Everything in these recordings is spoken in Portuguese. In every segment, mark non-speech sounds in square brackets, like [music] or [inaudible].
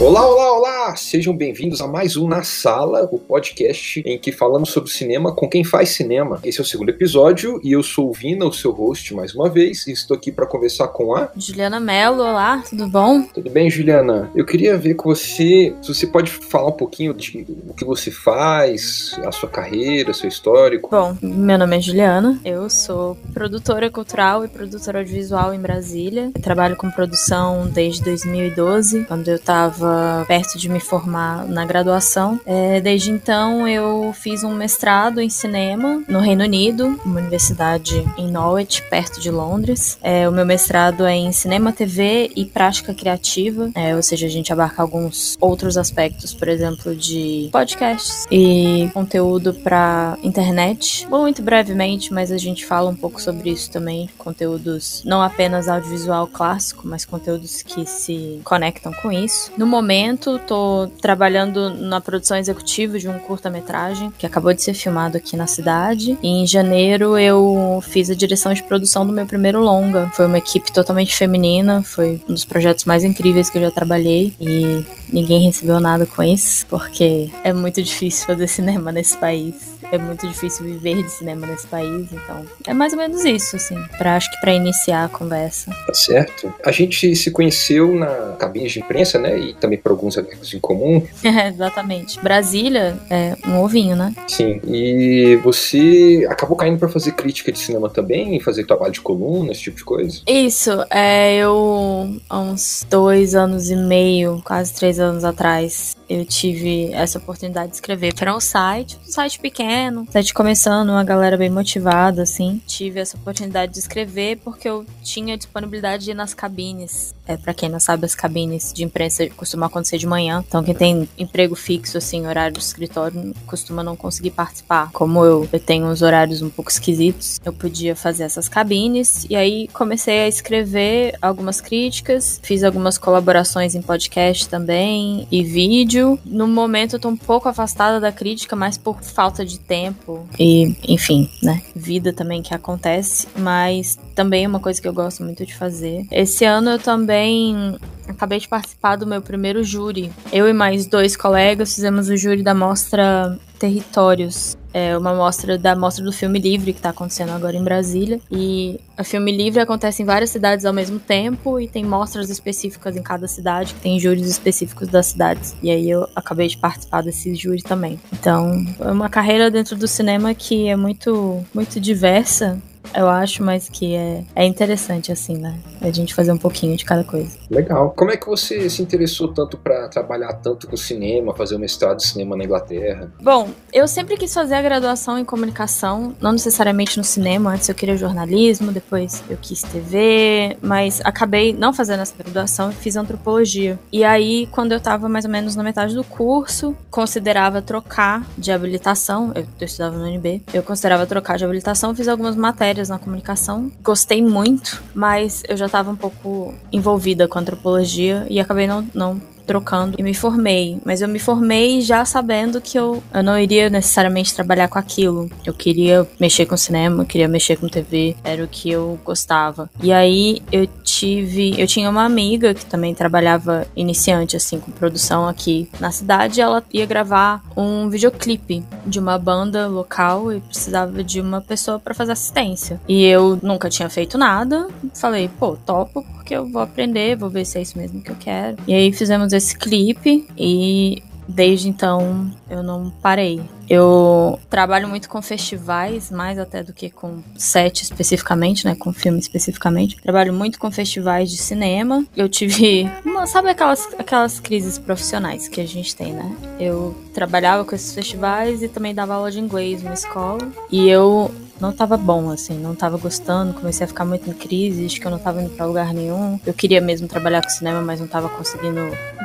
Olá, olá, olá! Sejam bem-vindos a mais um Na Sala, o podcast em que falamos sobre cinema com quem faz cinema. Esse é o segundo episódio e eu sou o Vina, o seu host, mais uma vez, e estou aqui para conversar com a Juliana Mello. Olá, tudo bom? Tudo bem, Juliana? Eu queria ver com você se você pode falar um pouquinho de o que você faz, a sua carreira, seu histórico. Bom, meu nome é Juliana, eu sou produtora cultural e produtora audiovisual em Brasília. Eu trabalho com produção desde 2012, quando eu estava perto de me formar na graduação. É, desde então, eu fiz um mestrado em cinema no Reino Unido, uma universidade em Norwich, perto de Londres. É, o meu mestrado é em cinema, TV e prática criativa, é, ou seja, a gente abarca alguns outros aspectos, por exemplo, de podcasts e conteúdo para internet. Muito brevemente, mas a gente fala um pouco sobre isso também, conteúdos não apenas audiovisual clássico, mas conteúdos que se conectam com isso. No momento, estou trabalhando na produção executiva de um curta-metragem que acabou de ser filmado aqui na cidade. E em janeiro eu fiz a direção de produção do meu primeiro longa. Foi uma equipe totalmente feminina, foi um dos projetos mais incríveis que eu já trabalhei e ninguém recebeu nada com isso, porque é muito difícil fazer cinema nesse país é muito difícil viver de cinema nesse país, então é mais ou menos isso, assim, para acho que para iniciar a conversa. Tá certo. A gente se conheceu na cabine de imprensa, né, e também por alguns amigos em comum. [laughs] É, exatamente. Brasília é um ovinho, né? Sim. E você acabou caindo para fazer crítica de cinema também, fazer trabalho de coluna, esse tipo de coisa? Isso. É, eu há uns dois anos e meio, quase três anos atrás, eu tive essa oportunidade de escrever para um site, um site pequeno, site começando, uma galera bem motivada, assim. Tive essa oportunidade de escrever porque eu tinha disponibilidade de ir nas cabines. É, para quem não sabe, as cabines de imprensa costumam acontecer de manhã. Então, quem tem emprego fixo, assim, horário de escritório, costuma não conseguir participar. Como eu, eu tenho uns horários um pouco esquisitos, eu podia fazer essas cabines. E aí comecei a escrever algumas críticas, fiz algumas colaborações em podcast também e vídeo vídeo. No momento eu tô um pouco afastada da crítica, mas por falta de tempo e, enfim, né? Vida também que acontece, mas também é uma coisa que eu gosto muito de fazer. Esse ano eu também acabei de participar do meu primeiro júri. Eu e mais dois colegas fizemos o júri da mostra Territórios, é uma mostra da mostra do filme livre que está acontecendo agora em Brasília. E a filme livre acontece em várias cidades ao mesmo tempo e tem mostras específicas em cada cidade, que tem júris específicos das cidades. E aí eu acabei de participar desse júri também. Então, é uma carreira dentro do cinema que é muito muito diversa eu acho, mas que é, é interessante, assim, né? A gente fazer um pouquinho de cada coisa. Legal. Como é que você se interessou tanto para trabalhar tanto com cinema, fazer o mestrado de cinema na Inglaterra? Bom, eu sempre quis fazer a graduação em comunicação, não necessariamente no cinema. Antes eu queria jornalismo, depois eu quis TV, mas acabei não fazendo essa graduação e fiz antropologia. E aí, quando eu tava mais ou menos na metade do curso, considerava trocar de habilitação. Eu, eu estudava no UNB, eu considerava trocar de habilitação, fiz algumas matérias na comunicação. Gostei muito, mas eu já estava um pouco envolvida com antropologia e acabei não, não trocando e me formei. Mas eu me formei já sabendo que eu, eu não iria necessariamente trabalhar com aquilo. Eu queria mexer com cinema, eu queria mexer com TV, era o que eu gostava. E aí eu tive. Eu tinha uma amiga que também trabalhava iniciante, assim, com produção aqui na cidade. ela ia gravar um videoclipe de uma banda local e precisava de uma pessoa para fazer assistência. E eu nunca tinha feito nada. Falei, pô, topo, porque eu vou aprender, vou ver se é isso mesmo que eu quero. E aí fizemos esse clipe e desde então eu não parei. Eu trabalho muito com festivais, mais até do que com set especificamente, né? Com filme especificamente. Trabalho muito com festivais de cinema. Eu tive. [laughs] Uma, sabe aquelas, aquelas crises profissionais que a gente tem, né? Eu trabalhava com esses festivais e também dava aula de inglês numa escola. E eu não tava bom, assim, não tava gostando, comecei a ficar muito em crise, acho que eu não tava indo pra lugar nenhum. Eu queria mesmo trabalhar com cinema, mas não tava conseguindo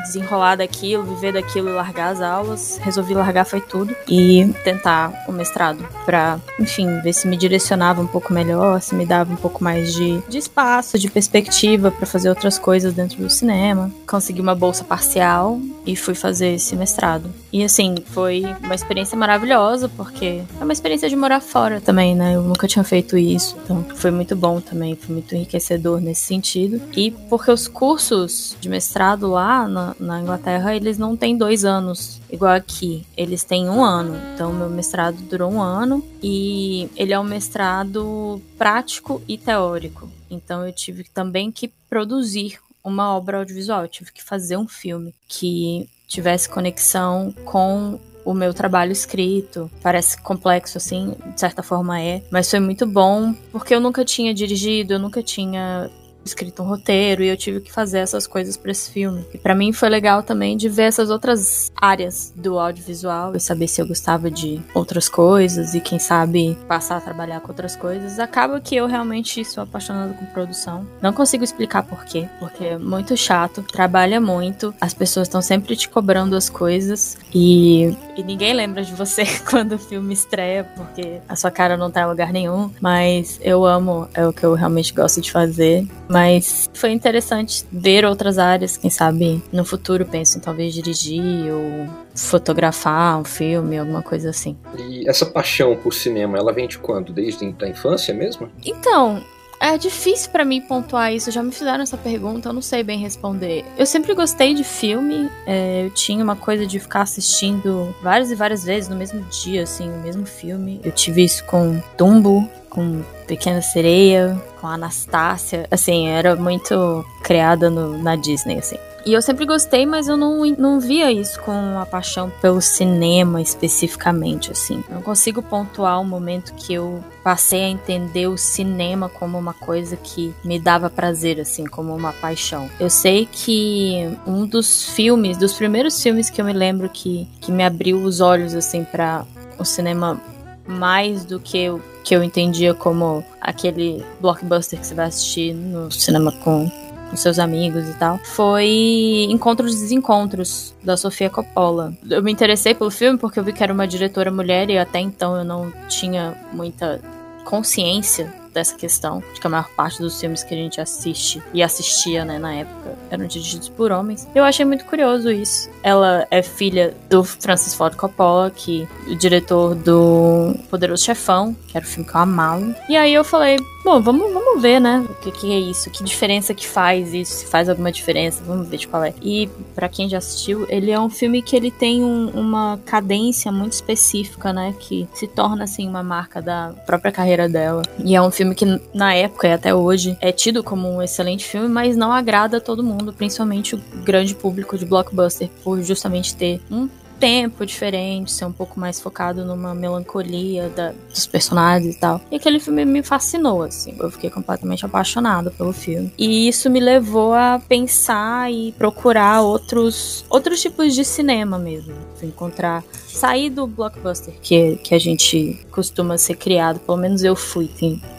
desenrolar daquilo, viver daquilo e largar as aulas. Resolvi largar foi tudo e tentar o mestrado pra, enfim, ver se me direcionava um pouco melhor, se me dava um pouco mais de, de espaço, de perspectiva para fazer outras coisas dentro do cinema. Consegui uma bolsa parcial e fui fazer esse mestrado. E assim, foi uma experiência maravilhosa, porque é uma experiência de morar fora também, né? Né? Eu nunca tinha feito isso, então foi muito bom também, foi muito enriquecedor nesse sentido. E porque os cursos de mestrado lá na, na Inglaterra, eles não têm dois anos, igual aqui, eles têm um ano. Então, meu mestrado durou um ano e ele é um mestrado prático e teórico. Então, eu tive também que produzir uma obra audiovisual, eu tive que fazer um filme que tivesse conexão com o meu trabalho escrito. Parece complexo, assim, de certa forma é, mas foi muito bom porque eu nunca tinha dirigido, eu nunca tinha escrito um roteiro e eu tive que fazer essas coisas para esse filme. E para mim foi legal também de ver essas outras áreas do audiovisual e saber se eu gostava de outras coisas e quem sabe passar a trabalhar com outras coisas. Acaba que eu realmente sou apaixonada com produção. Não consigo explicar por quê, porque é muito chato, trabalha muito, as pessoas estão sempre te cobrando as coisas e, e ninguém lembra de você [laughs] quando o filme estreia, porque a sua cara não tá em lugar nenhum, mas eu amo, é o que eu realmente gosto de fazer mas foi interessante ver outras áreas, quem sabe no futuro penso em talvez dirigir ou fotografar um filme, alguma coisa assim. E essa paixão por cinema, ela vem de quando? Desde a infância mesmo? Então, é difícil para mim pontuar isso. Já me fizeram essa pergunta, eu não sei bem responder. Eu sempre gostei de filme. É, eu tinha uma coisa de ficar assistindo várias e várias vezes no mesmo dia, assim, o mesmo filme. Eu tive isso com Dumbo, com Pequena Sereia, com Anastácia. Assim, era muito criada no, na Disney, assim. E eu sempre gostei, mas eu não, não via isso com a paixão pelo cinema especificamente, assim. Não consigo pontuar o momento que eu passei a entender o cinema como uma coisa que me dava prazer, assim, como uma paixão. Eu sei que um dos filmes, dos primeiros filmes que eu me lembro que, que me abriu os olhos, assim, para o cinema mais do que eu, que eu entendia como aquele blockbuster que você vai assistir no cinema com, com seus amigos e tal, foi Encontros e Desencontros, da Sofia Coppola. Eu me interessei pelo filme porque eu vi que era uma diretora mulher e até então eu não tinha muita consciência dessa questão, de que a maior parte dos filmes que a gente assiste e assistia, né, na época, eram dirigidos por homens. Eu achei muito curioso isso. Ela é filha do Francis Ford Coppola, que o diretor do Poderoso Chefão, que era o filme que eu amava. E aí eu falei, bom, vamos, vamos ver, né, o que, que é isso, que diferença que faz isso, se faz alguma diferença, vamos ver de qual é. E para quem já assistiu, ele é um filme que ele tem um, uma cadência muito específica, né, que se torna assim uma marca da própria carreira dela. E é um filme que na época e até hoje é tido como um excelente filme, mas não agrada todo mundo, principalmente o grande público de blockbuster, por justamente ter um tempo diferente, ser um pouco mais focado numa melancolia da, dos personagens e tal. E aquele filme me fascinou, assim. Eu fiquei completamente apaixonada pelo filme. E isso me levou a pensar e procurar outros, outros tipos de cinema mesmo. Encontrar sair do blockbuster que, que a gente costuma ser criado, pelo menos eu fui,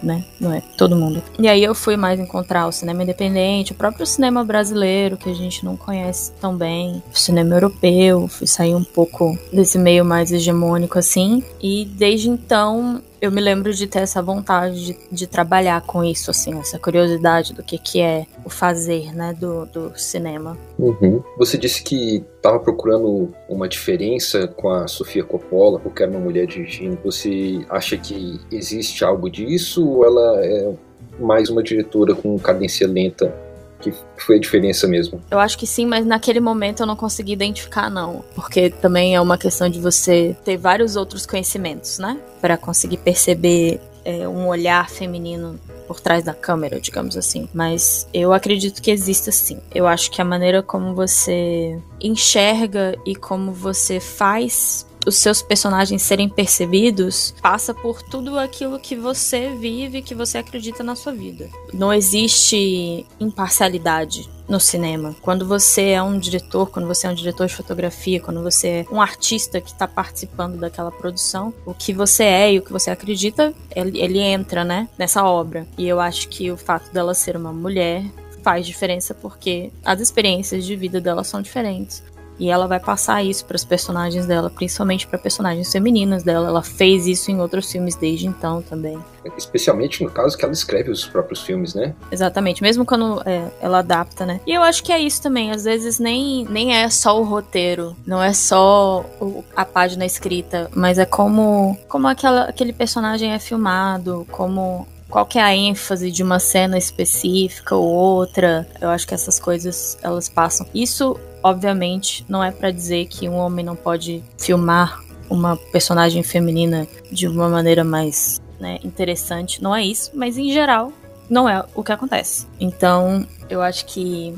né? Não é todo mundo. E aí eu fui mais encontrar o cinema independente, o próprio cinema brasileiro, que a gente não conhece tão bem, o cinema europeu, fui sair um pouco desse meio mais hegemônico assim. E desde então eu me lembro de ter essa vontade de, de, trabalhar com isso, assim, essa curiosidade do que, que é o fazer, né, do, do cinema. Uhum. Você disse que estava procurando uma diferença com a Sofia Coppola, porque era uma mulher dirigindo. Você acha que existe algo disso ou ela é mais uma diretora com cadência lenta que foi a diferença mesmo? Eu acho que sim, mas naquele momento eu não consegui identificar, não. Porque também é uma questão de você ter vários outros conhecimentos, né? Para conseguir perceber é, um olhar feminino por trás da câmera, digamos assim. Mas eu acredito que exista sim. Eu acho que a maneira como você enxerga e como você faz os seus personagens serem percebidos passa por tudo aquilo que você vive, que você acredita na sua vida. Não existe imparcialidade no cinema. Quando você é um diretor, quando você é um diretor de fotografia, quando você é um artista que está participando daquela produção, o que você é e o que você acredita, ele, ele entra, né, nessa obra. E eu acho que o fato dela ser uma mulher faz diferença porque as experiências de vida dela são diferentes E ela vai passar isso para os personagens dela, principalmente para personagens femininas dela. Ela fez isso em outros filmes desde então também. Especialmente no caso que ela escreve os próprios filmes, né? Exatamente, mesmo quando é, ela adapta, né? E eu acho que é isso também. Às vezes nem, nem é só o roteiro, não é só o, a página escrita, mas é como, como aquela, aquele personagem é filmado, como qual que é a ênfase de uma cena específica ou outra. Eu acho que essas coisas elas passam. Isso, obviamente, não é para dizer que um homem não pode filmar uma personagem feminina de uma maneira mais né, interessante. Não é isso, mas em geral não é o que acontece. Então, eu acho que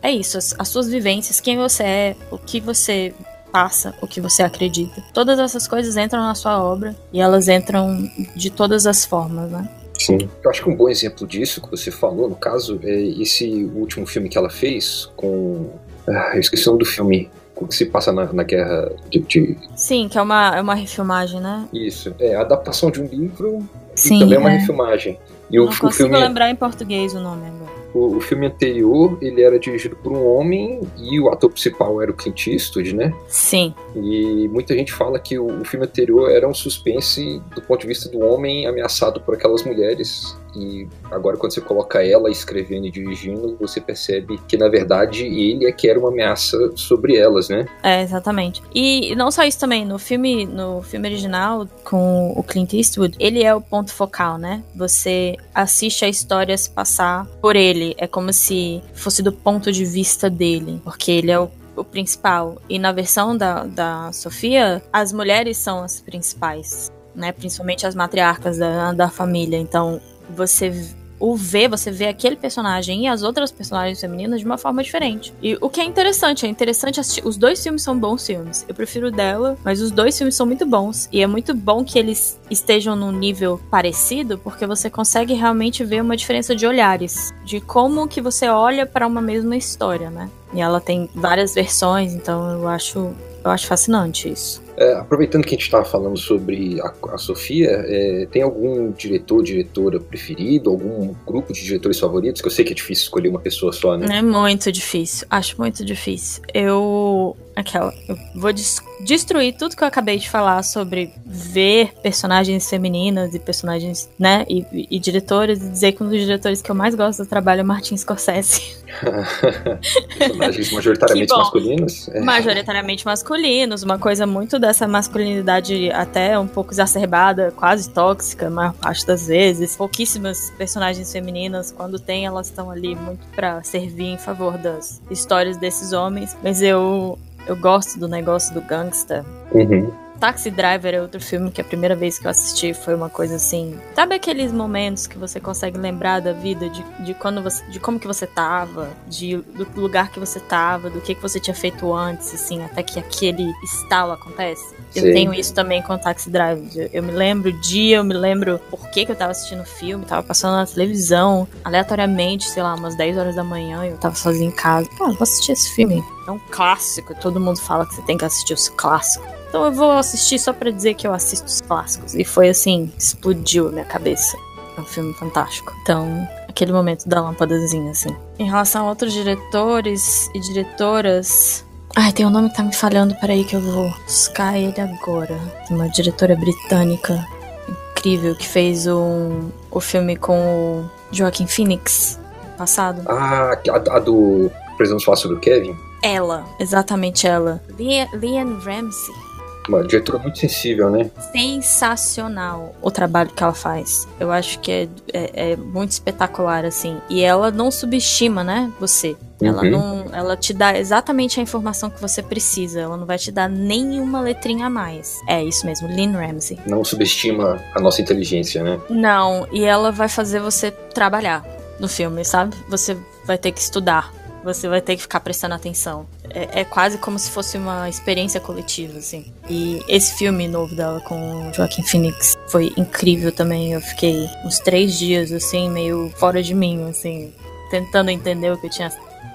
é isso. As, as suas vivências, quem você é, o que você passa, o que você acredita. Todas essas coisas entram na sua obra e elas entram de todas as formas, né? Sim. Eu acho que um bom exemplo disso que você falou, no caso, é esse último filme que ela fez com. Ah, eu esqueci o nome do filme que se passa na, na guerra de, de, Sim, que é uma, é uma refilmagem, né? Isso. É a adaptação de um livro Sim, e também é uma é. refilmagem. E Não o, o consigo filme, lembrar em português o nome agora. O, o filme anterior, ele era dirigido por um homem e o ator principal era o Clint Eastwood, né? Sim, E muita gente fala que o, o filme anterior era um suspense do ponto de vista do homem ameaçado por aquelas mulheres. E agora, quando você coloca ela escrevendo e dirigindo, você percebe que, na verdade, ele é que era uma ameaça sobre elas, né? é, exatamente. E não só isso também, no filme, no filme original, com o Clint Eastwood, ele é o ponto focal, né? Você assiste a história se passar por ele. É como se fosse do ponto de vista dele. Porque ele é o o principal. E na versão da, da Sofia, as mulheres são as principais, né? Principalmente as matriarcas da, da família. Então, você o vê, você vê aquele personagem e as outras personagens femininas de uma forma diferente. E o que é interessante, é interessante assistir. Os dois filmes são bons filmes. Eu prefiro o dela, mas os dois filmes são muito bons. E é muito bom que eles estejam num nível parecido, porque você consegue realmente ver uma diferença de olhares. De como que você olha para uma mesma história, né? E ela tem várias versões, então eu acho, eu acho fascinante isso. É, aproveitando que a gente estava falando sobre a, a Sofia, é, tem algum diretor, diretora preferido? Algum grupo de diretores favoritos? Que eu sei que é difícil escolher uma pessoa só, né? É muito difícil. Acho muito difícil. Eu. Aquela. Eu vou des- destruir tudo que eu acabei de falar sobre ver personagens femininas e personagens, né? E, e, diretores, e dizer que um dos diretores que eu mais gosto do trabalho é Martin Scorsese. [laughs] [laughs] Personagens majoritariamente Que bom. masculinos. É. Majoritariamente masculinos, uma coisa muito dessa masculinidade até um pouco exacerbada, quase tóxica, a maior parte das vezes. Pouquíssimas personagens femininas, quando tem, elas estão ali muito pra servir em favor das histórias desses homens. Mas eu, eu gosto do negócio do gangsta. Uhum. Taxi Driver é outro filme que a primeira vez que eu assisti foi uma coisa assim. Sabe aqueles momentos que você consegue lembrar da vida, de, de quando você. de como que você tava, de, do lugar que você tava, do que, que você tinha feito antes, assim, até que aquele estalo acontece? Eu Sim. tenho isso também com Taxi Driver. Eu, me lembro o dia, eu me lembro por que, que eu tava assistindo o filme, tava passando na televisão, aleatoriamente, sei lá, umas 10 horas da manhã, e eu tava sozinha em casa. Ah, vou assistir esse filme. É um clássico, todo mundo fala que você tem que assistir os clássicos. Então eu vou assistir só pra dizer que eu assisto os clássicos. E foi assim, explodiu a minha cabeça. É um filme fantástico. Então, aquele momento da lâmpadazinha, assim. Em relação a outros diretores e diretoras. Ai, tem um nome que tá me falhando, peraí que eu vou buscar ele agora. Uma diretora britânica incrível que fez um, o filme com o Joaquin Phoenix passado. Ah, a, a do. Precisamos falar sobre o Kevin? Ela, exatamente ela. Leanne Ramsey. Uma diretora muito sensível, né? sensacional o trabalho que ela faz. Eu acho que é, é- é muito espetacular, assim. E ela não subestima, né, você. Ela Uhum. não. Ela te dá exatamente a informação que você precisa. Ela não vai te dar nenhuma letrinha a mais. É isso mesmo, Lynn Ramsey. Não subestima a nossa inteligência, né? Não, e ela vai fazer você trabalhar no filme, sabe? Você vai ter que estudar. Você vai ter que ficar prestando atenção. É, é quase como se fosse uma experiência coletiva, assim. E esse filme novo dela com o Joaquin Phoenix foi incrível também. Eu fiquei uns três dias, assim, meio fora de mim, assim, tentando entender o que eu tinha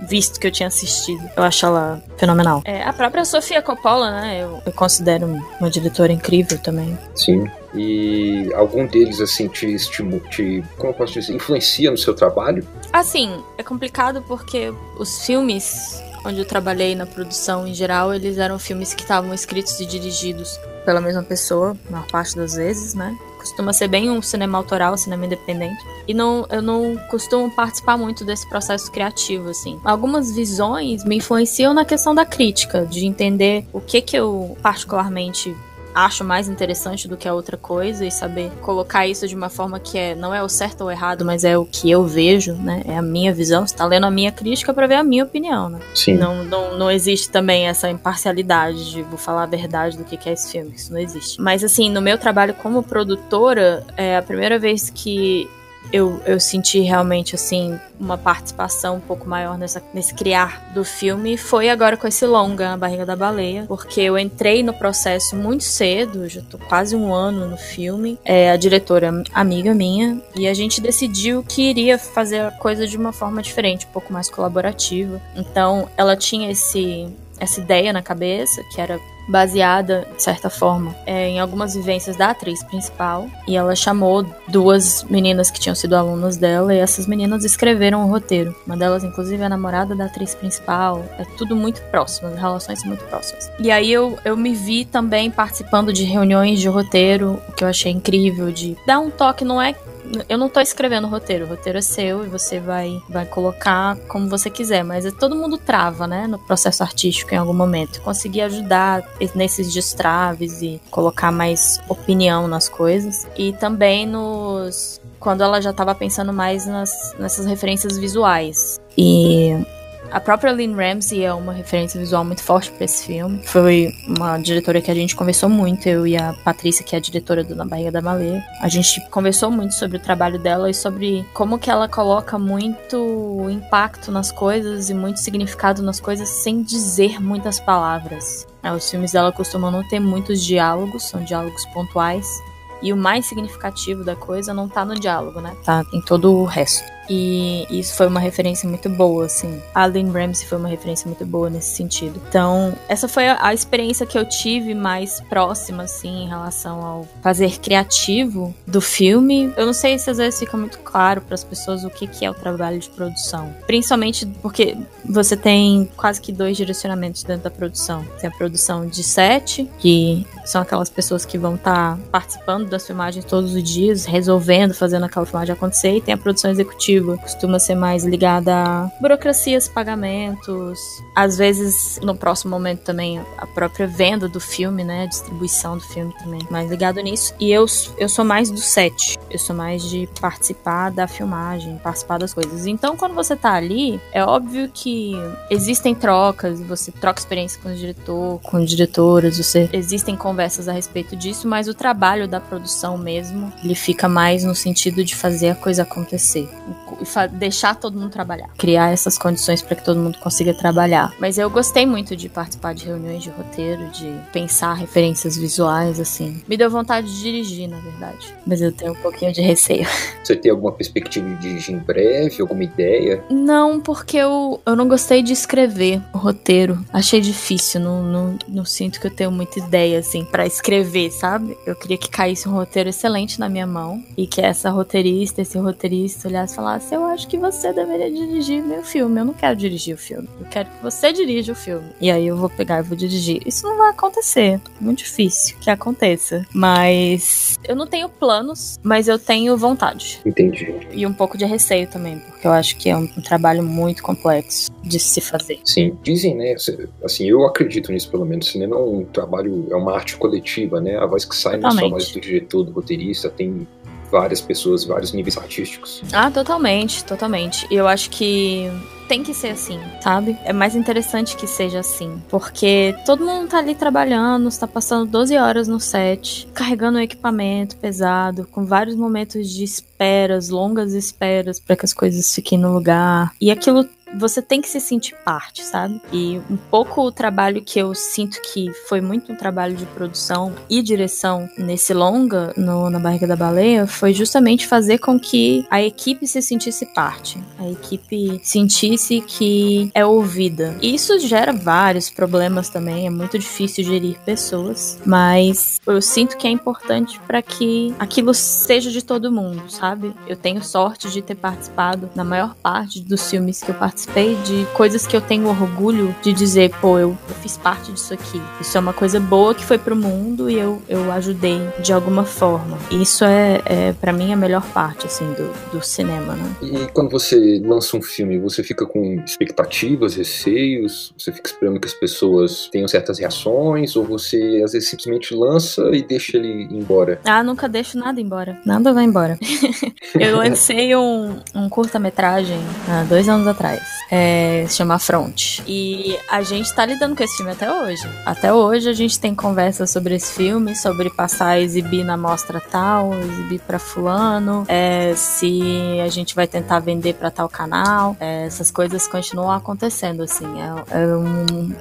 visto, que eu tinha assistido. Eu acho ela fenomenal. É, a própria Sofia Coppola, né? Eu, eu considero uma diretora incrível também. Sim. E algum deles, assim, te estimula, te, como eu posso dizer, influencia no seu trabalho? Assim, é complicado porque os filmes onde eu trabalhei na produção em geral, eles eram filmes que estavam escritos e dirigidos pela mesma pessoa, na maior parte das vezes, né? Costuma ser bem um cinema autoral, cinema independente. E não, eu não costumo participar muito desse processo criativo, assim. Algumas visões me influenciam na questão da crítica, de entender o que que eu particularmente acho mais interessante do que a outra coisa e saber colocar isso de uma forma que é não é o certo ou errado, mas é o que eu vejo, né? É a minha visão. Você tá lendo a minha crítica para ver a minha opinião, né? Sim. Não, não, não existe também essa imparcialidade de vou falar a verdade do que é esse filme. Isso não existe. Mas assim, no meu trabalho como produtora, é a primeira vez que eu, eu senti realmente, assim, uma participação um pouco maior nessa, nesse criar do filme foi agora com esse longa, A Barriga da Baleia, porque eu entrei no processo muito cedo, já tô quase um ano no filme, é a diretora amiga minha, e a gente decidiu que iria fazer a coisa de uma forma diferente, um pouco mais colaborativa. Então, ela tinha esse essa ideia na cabeça, que era baseada, de certa forma, é, em algumas vivências da atriz principal. E ela chamou duas meninas que tinham sido alunas dela, e essas meninas escreveram o roteiro. Uma delas, inclusive, é a namorada da atriz principal. É tudo muito próximo, as relações muito próximas. E aí eu, eu me vi também participando de reuniões de roteiro, o que eu achei incrível, de dar um toque, não é eu não tô escrevendo o roteiro, o roteiro é seu e você vai, vai colocar como você quiser, mas é, todo mundo trava, né, no processo artístico em algum momento. Conseguir ajudar nesses destraves e colocar mais opinião nas coisas. E também nos. Quando ela já tava pensando mais nas, nessas referências visuais. E a própria Lynn Ramsey é uma referência visual muito forte para esse filme. Foi uma diretora que a gente conversou muito, eu e a Patrícia, que é a diretora do Na Barriga da Baleia. A gente conversou muito sobre o trabalho dela e sobre como que ela coloca muito impacto nas coisas e muito significado nas coisas sem dizer muitas palavras. Os filmes dela costumam não ter muitos diálogos, são diálogos pontuais. E o mais significativo da coisa não tá no diálogo, né? Tá em todo o resto. E isso foi uma referência muito boa, assim. A Lynn Ramsey foi uma referência muito boa nesse sentido. Então, essa foi a experiência que eu tive mais próxima, assim, em relação ao fazer criativo do filme. Eu não sei se às vezes fica muito claro para as pessoas o que, que é o trabalho de produção. Principalmente porque você tem quase que dois direcionamentos dentro da produção. Tem a produção de set, que são aquelas pessoas que vão estar tá participando das filmagens todos os dias, resolvendo, fazendo aquela filmagem acontecer, e tem a produção executiva costuma ser mais ligada a burocracias, pagamentos, às vezes no próximo momento também a própria venda do filme, né, a distribuição do filme também, mais ligado nisso. E eu, eu sou mais do set, eu sou mais de participar da filmagem, participar das coisas. Então, quando você tá ali, é óbvio que existem trocas, você troca experiência com o diretor, com diretoras, você existem conversas a respeito disso, mas o trabalho da produção mesmo, ele fica mais no sentido de fazer a coisa acontecer deixar todo mundo trabalhar. Criar essas condições para que todo mundo consiga trabalhar. Mas eu gostei muito de participar de reuniões de roteiro, de pensar referências visuais, assim. Me deu vontade de dirigir, na verdade. Mas eu tenho um pouquinho de receio. [laughs] Você tem alguma perspectiva de dirigir em breve? Alguma ideia? Não, porque eu, eu não gostei de escrever o roteiro. Achei difícil. Não, não, não sinto que eu tenho muita ideia, assim, para escrever, sabe? Eu queria que caísse um roteiro excelente na minha mão e que essa roteirista, esse roteirista olhasse e falasse falasse: Eu acho que você deveria dirigir meu filme. Eu não quero dirigir o filme. Eu quero que você dirija o filme. E aí eu vou pegar e vou dirigir. Isso não vai acontecer. É muito difícil que aconteça. Mas eu não tenho planos, mas eu tenho vontade. Entendi. E um pouco de receio também, porque eu acho que é um, um trabalho muito complexo de se fazer. Sim, dizem, né? Assim, eu acredito nisso pelo menos. O cinema é um trabalho, é uma arte coletiva, né? A voz que sai Totalmente. não é só a voz do diretor, do roteirista, tem várias pessoas, vários níveis artísticos. Ah, totalmente, totalmente. Eu acho que tem que ser assim, sabe? É mais interessante que seja assim. Porque todo mundo tá ali trabalhando, está passando 12 horas no set, carregando um equipamento pesado, com vários momentos de esperas, longas esperas para que as coisas fiquem no lugar. E aquilo você tem que se sentir parte, sabe? E um pouco o trabalho que eu sinto que foi muito um trabalho de produção e direção nesse longa, no, na Barriga da Baleia, foi justamente fazer com que a equipe se sentisse parte, a equipe sentisse que é ouvida. E isso gera vários problemas também, é muito difícil gerir pessoas, mas eu sinto que é importante para que aquilo seja de todo mundo, sabe? Eu tenho sorte de ter participado na maior parte dos filmes que eu participei participei de coisas que eu tenho orgulho de dizer, pô, eu, eu fiz parte disso aqui. Isso é uma coisa boa que foi pro mundo e eu, eu ajudei de alguma forma. Isso é, é para mim, a melhor parte, assim, do, do cinema, né? E quando você lança um filme, você fica com expectativas, receios? Você fica esperando que as pessoas tenham certas reações? Ou você, às vezes, simplesmente lança e deixa ele embora? Ah, nunca deixo nada embora. Nada vai embora. [laughs] eu lancei um, um curta-metragem há dois anos atrás. É, se chama Front. E a gente tá lidando com esse filme até hoje. Até hoje a gente tem conversas sobre esse filme, sobre passar a exibir na mostra tal, exibir para fulano, é, se a gente vai tentar vender para tal canal. É, essas coisas continuam acontecendo, assim. É, é um.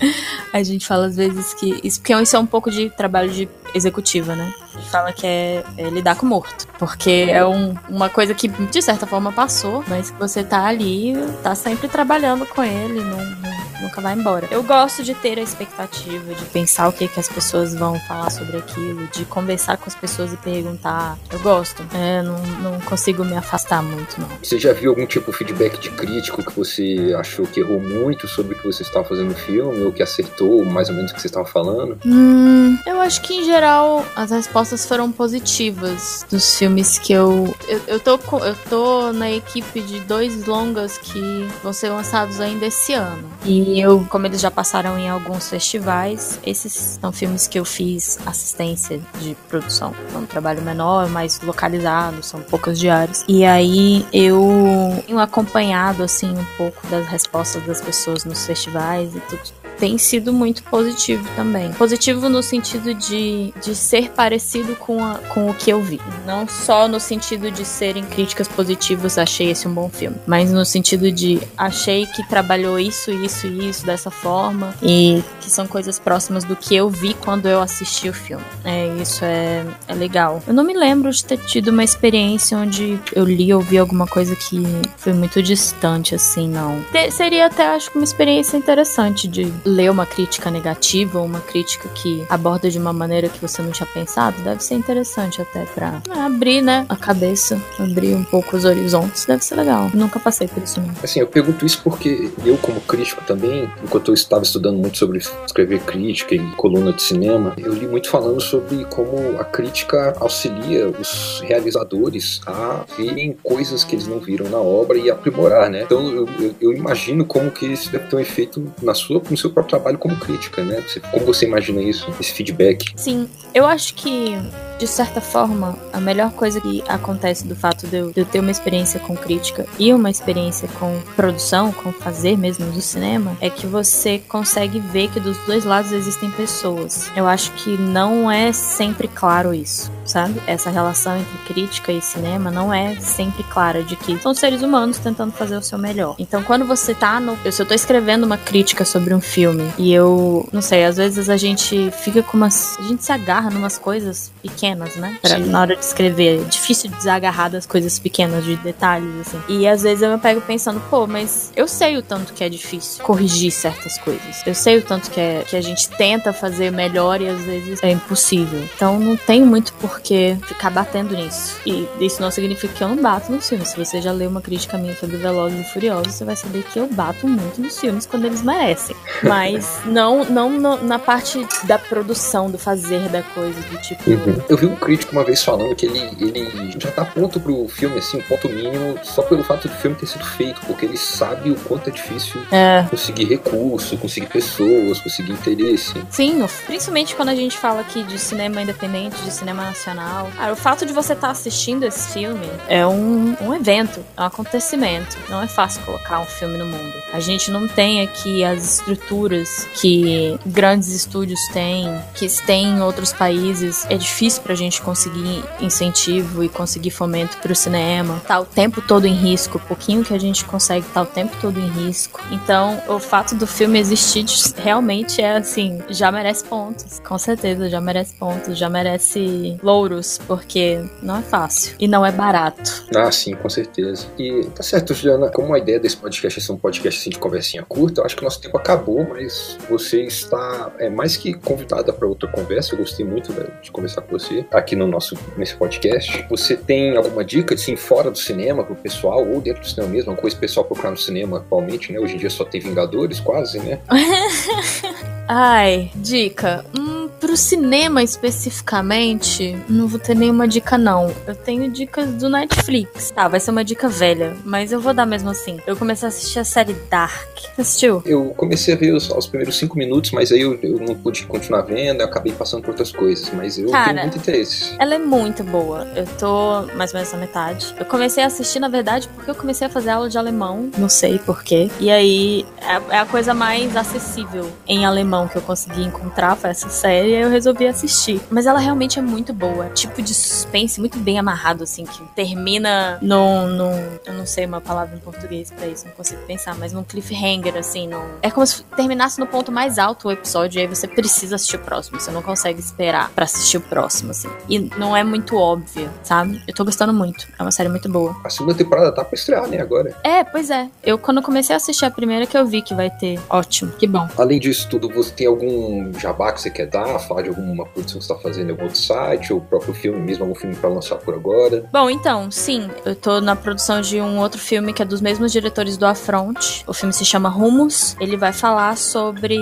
[laughs] a gente fala às vezes que. Isso, porque isso é um pouco de trabalho de executiva, né? Fala que é, é lidar com o morto. Porque é um, uma coisa que, de certa forma, passou, mas que você tá ali, tá sempre trabalhando com ele, não, não nunca vai embora. Eu gosto de ter a expectativa, de pensar o que, que as pessoas vão falar sobre aquilo, de conversar com as pessoas e perguntar. Eu gosto. É, não, não consigo me afastar muito, não. Você já viu algum tipo de feedback de crítico que você achou que errou muito sobre o que você estava fazendo no filme, ou que acertou mais ou menos o que você estava falando? Hum, eu acho que em geral as respostas foram positivas dos filmes que eu. Eu, eu, tô, eu tô na equipe de dois longas que vão ser lançados ainda esse ano. E e eu, como eles já passaram em alguns festivais, esses são filmes que eu fiz assistência de produção. É um trabalho menor, mais localizado, são poucos diários. E aí eu tenho acompanhado assim um pouco das respostas das pessoas nos festivais e tudo tem sido muito positivo também. Positivo no sentido de, de ser parecido com, a, com o que eu vi. Não só no sentido de serem críticas positivas, achei esse um bom filme, mas no sentido de achei que trabalhou isso, isso e isso dessa forma e que são coisas próximas do que eu vi quando eu assisti o filme. É, isso é, é legal. Eu não me lembro de ter tido uma experiência onde eu li ou vi alguma coisa que foi muito distante, assim, não. seria até, acho que, uma experiência interessante de ler uma crítica negativa, uma crítica que aborda de uma maneira que você não tinha pensado, deve ser interessante até pra abrir, né, a cabeça, abrir um pouco os horizontes, deve ser legal. Nunca passei por isso, não. Assim, eu pergunto isso porque eu, como crítico também, enquanto eu estava estudando muito sobre escrever crítica e coluna de cinema, eu li muito falando sobre como a crítica auxilia os realizadores a verem coisas que eles não viram na obra e aprimorar, né? Então eu, eu, eu imagino como que isso deve ter um efeito na sua, no seu próprio trabalho como crítica, né? Como você imagina isso, esse feedback? Sim, eu acho que de certa forma, a melhor coisa que acontece do fato de eu, de eu, ter uma experiência com crítica e uma experiência com produção, com fazer mesmo do cinema, é que você consegue ver que dos dois lados existem pessoas. Eu acho que não é sempre claro isso, sabe? Essa relação entre crítica e cinema não é sempre clara de que são seres humanos tentando fazer o seu melhor. Então, quando você tá no. Se eu tô escrevendo uma crítica sobre um filme e eu. Não sei, às vezes a gente fica com umas. A gente se agarra numas coisas pequenas pequenas, né? Pra, na hora de escrever. É difícil desagarrar das coisas pequenas, de detalhes, assim. E às vezes eu me pego pensando, pô, mas eu sei o tanto que é difícil corrigir certas coisas. Eu sei o tanto que, é, que a gente tenta fazer melhor e às vezes é impossível. Então não tem muito por que ficar batendo nisso. E isso não significa que eu não bato nos filmes. Se você já leu uma crítica minha sobre Velozes e Furiosos, você vai saber que eu bato muito nos filmes quando eles merecem. Mas [laughs] não, não no, na parte da produção, do fazer da coisa, do tipo. Uhum. Eu vi um crítico uma vez falando que ele, ele já tá pronto pro filme, assim, um ponto mínimo, só pelo fato do filme ter sido feito, porque ele sabe o quanto é difícil é. conseguir recurso, conseguir pessoas, conseguir interesse. Sim, principalmente quando a gente fala aqui de cinema independente, de cinema nacional. Cara, o fato de você estar tá assistindo esse filme é um, um evento, é um acontecimento. Não é fácil colocar um filme no mundo. A gente não tem aqui as estruturas que grandes estúdios têm, que têm em outros países. É difícil pra gente conseguir incentivo e conseguir fomento pro cinema. Tá o tempo todo em risco, o pouquinho que a gente consegue tá o tempo todo em risco. Então, o fato do filme existir realmente é assim, já merece pontos. Com certeza, já merece pontos, já merece louros, porque não é fácil e não é barato. Ah, sim, com certeza. E tá certo, Juliana, como a ideia desse podcast é ser um podcast assim, de conversinha curta, eu acho que nosso tempo acabou, mas você está é, mais que convidada para outra conversa. Eu gostei muito de conversar com você aqui no nosso nesse podcast. Você tem alguma dica, assim, fora do cinema pro pessoal, ou dentro do cinema mesmo, uma coisa pessoal procurar no cinema atualmente, né? Hoje em dia só tem Vingadores, quase, né? [laughs] Ai, dica. Hum, pro cinema especificamente, não vou ter nenhuma dica, não. Eu tenho dicas do Netflix. Tá, vai ser uma dica velha, mas eu vou dar mesmo assim. Eu comecei a assistir a série Dark. Você assistiu? Eu comecei a ver os, os primeiros cinco minutos, mas aí eu, eu, não pude continuar vendo, eu acabei passando por outras coisas, mas eu Cara, tenho muito interesse. Ela é muito boa. Eu tô mais ou menos na metade. Eu comecei a assistir, na verdade, porque eu comecei a fazer aula de alemão, não sei porquê. E aí é, é a coisa mais acessível em alemão que eu consegui encontrar, foi essa série, eu resolvi assistir. Mas ela realmente é muito boa. Tipo de suspense muito bem amarrado, assim, que termina num. num eu não sei uma palavra em português para isso, não consigo pensar, mas num cliffhanger, assim, num, é como se terminasse no ponto mais alto o episódio, e aí você precisa assistir o próximo. Você não consegue esperar para assistir o próximo, assim. E não é muito óbvio, sabe? Eu tô gostando muito. É uma série muito boa. A segunda temporada tá pra estrear, né, agora? É, pois é. Eu, quando comecei a assistir a primeira, que eu vi que vai ter. Ótimo, que bom. Além disso tudo, você tem algum jabá que você quer dar? Falar de alguma produção que você tá fazendo em algum outro site? Ou o próprio filme mesmo, algum filme pra lançar por agora? Bom, então, sim. Eu tô na produção de um outro filme que é dos mesmos diretores do Afront. O filme se chama Rumos. Ele vai falar sobre.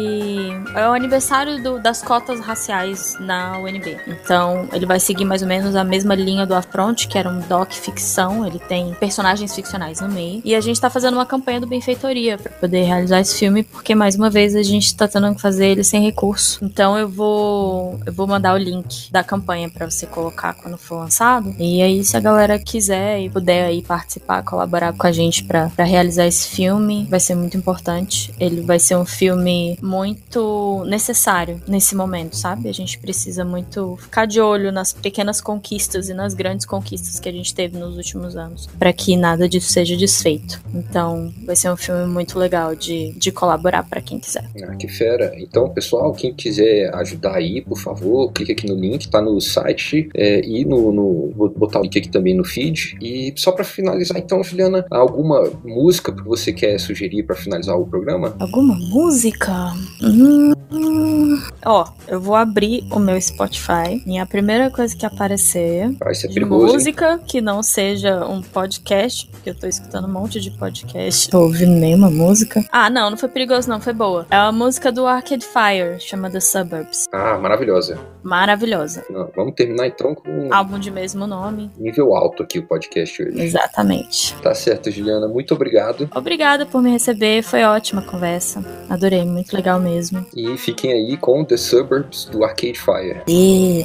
É o aniversário do, das cotas raciais na UNB. Então, ele vai seguir mais ou menos a mesma linha do Afront, que era um doc ficção. Ele tem personagens ficcionais no meio. E a gente tá fazendo uma campanha do Benfeitoria para poder realizar esse filme, porque mais uma vez a gente tá tendo que fazer ele sem recurso. Então eu vou eu vou mandar o link da campanha para você colocar quando for lançado. E aí se a galera quiser e puder aí participar, colaborar com a gente para realizar esse filme, vai ser muito importante. Ele vai ser um filme muito necessário nesse momento, sabe? A gente precisa muito ficar de olho nas pequenas conquistas e nas grandes conquistas que a gente teve nos últimos anos, para que nada disso seja desfeito. Então, vai ser um filme muito legal de, de colaborar para quem quiser. Ah, que fera. Então, pessoal, quem quiser ajudar aí, por favor, clique aqui no link, tá no site é, e no, no, Vou botar o link aqui também no feed. E só para finalizar, então, Juliana, alguma música que você quer sugerir para finalizar o programa? Alguma música? Hum, ó, eu vou abrir o meu Spotify e a primeira coisa que aparecer Vai ser de perigoso, música hein? que não seja um podcast, porque eu tô escutando um monte de podcast, tô ouvindo nenhuma música. Ah, não, não foi perigoso não, foi boa. É uma música do Arcade Fire, chama The Suburbs. Ah, maravilhosa. Maravilhosa. Não, vamos terminar então com um álbum de mesmo nome. Nível alto aqui o podcast hoje. Exatamente. Tá certo, Juliana, muito obrigado. Obrigada por me receber, foi ótima a conversa. Adorei, muito legal mesmo. E fiquem aí com The Suburbs do Arcade Fire. E...